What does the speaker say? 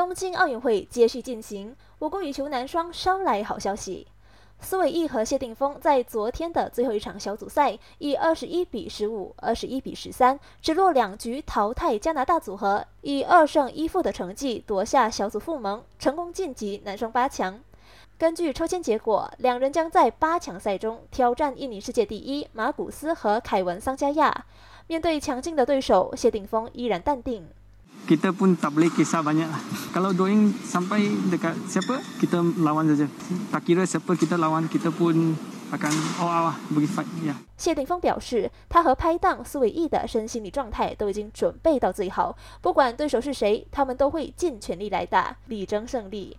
东京奥运会接续进行，我国羽球男双捎来好消息。苏伟毅和谢定峰在昨天的最后一场小组赛，以二十一比十五、二十一比十三，只落两局淘汰加拿大组合，以二胜一负的成绩夺下小组副盟，成功晋级男双八强。根据抽签结果，两人将在八强赛中挑战印尼世界第一马古斯和凯文桑加亚。面对强劲的对手，谢定峰依然淡定。Kita pun tak boleh kisah banyak lah. Kalau doing sampai dekat siapa, kita lawan saja. Tak kira siapa kita lawan, kita pun akan all out lah, bagi fight. Yeah. 谢定峰表示，他和拍档苏伟毅的身心理状态都已经准备到最好，不管对手是谁，他们都会尽全力来打，力争胜利。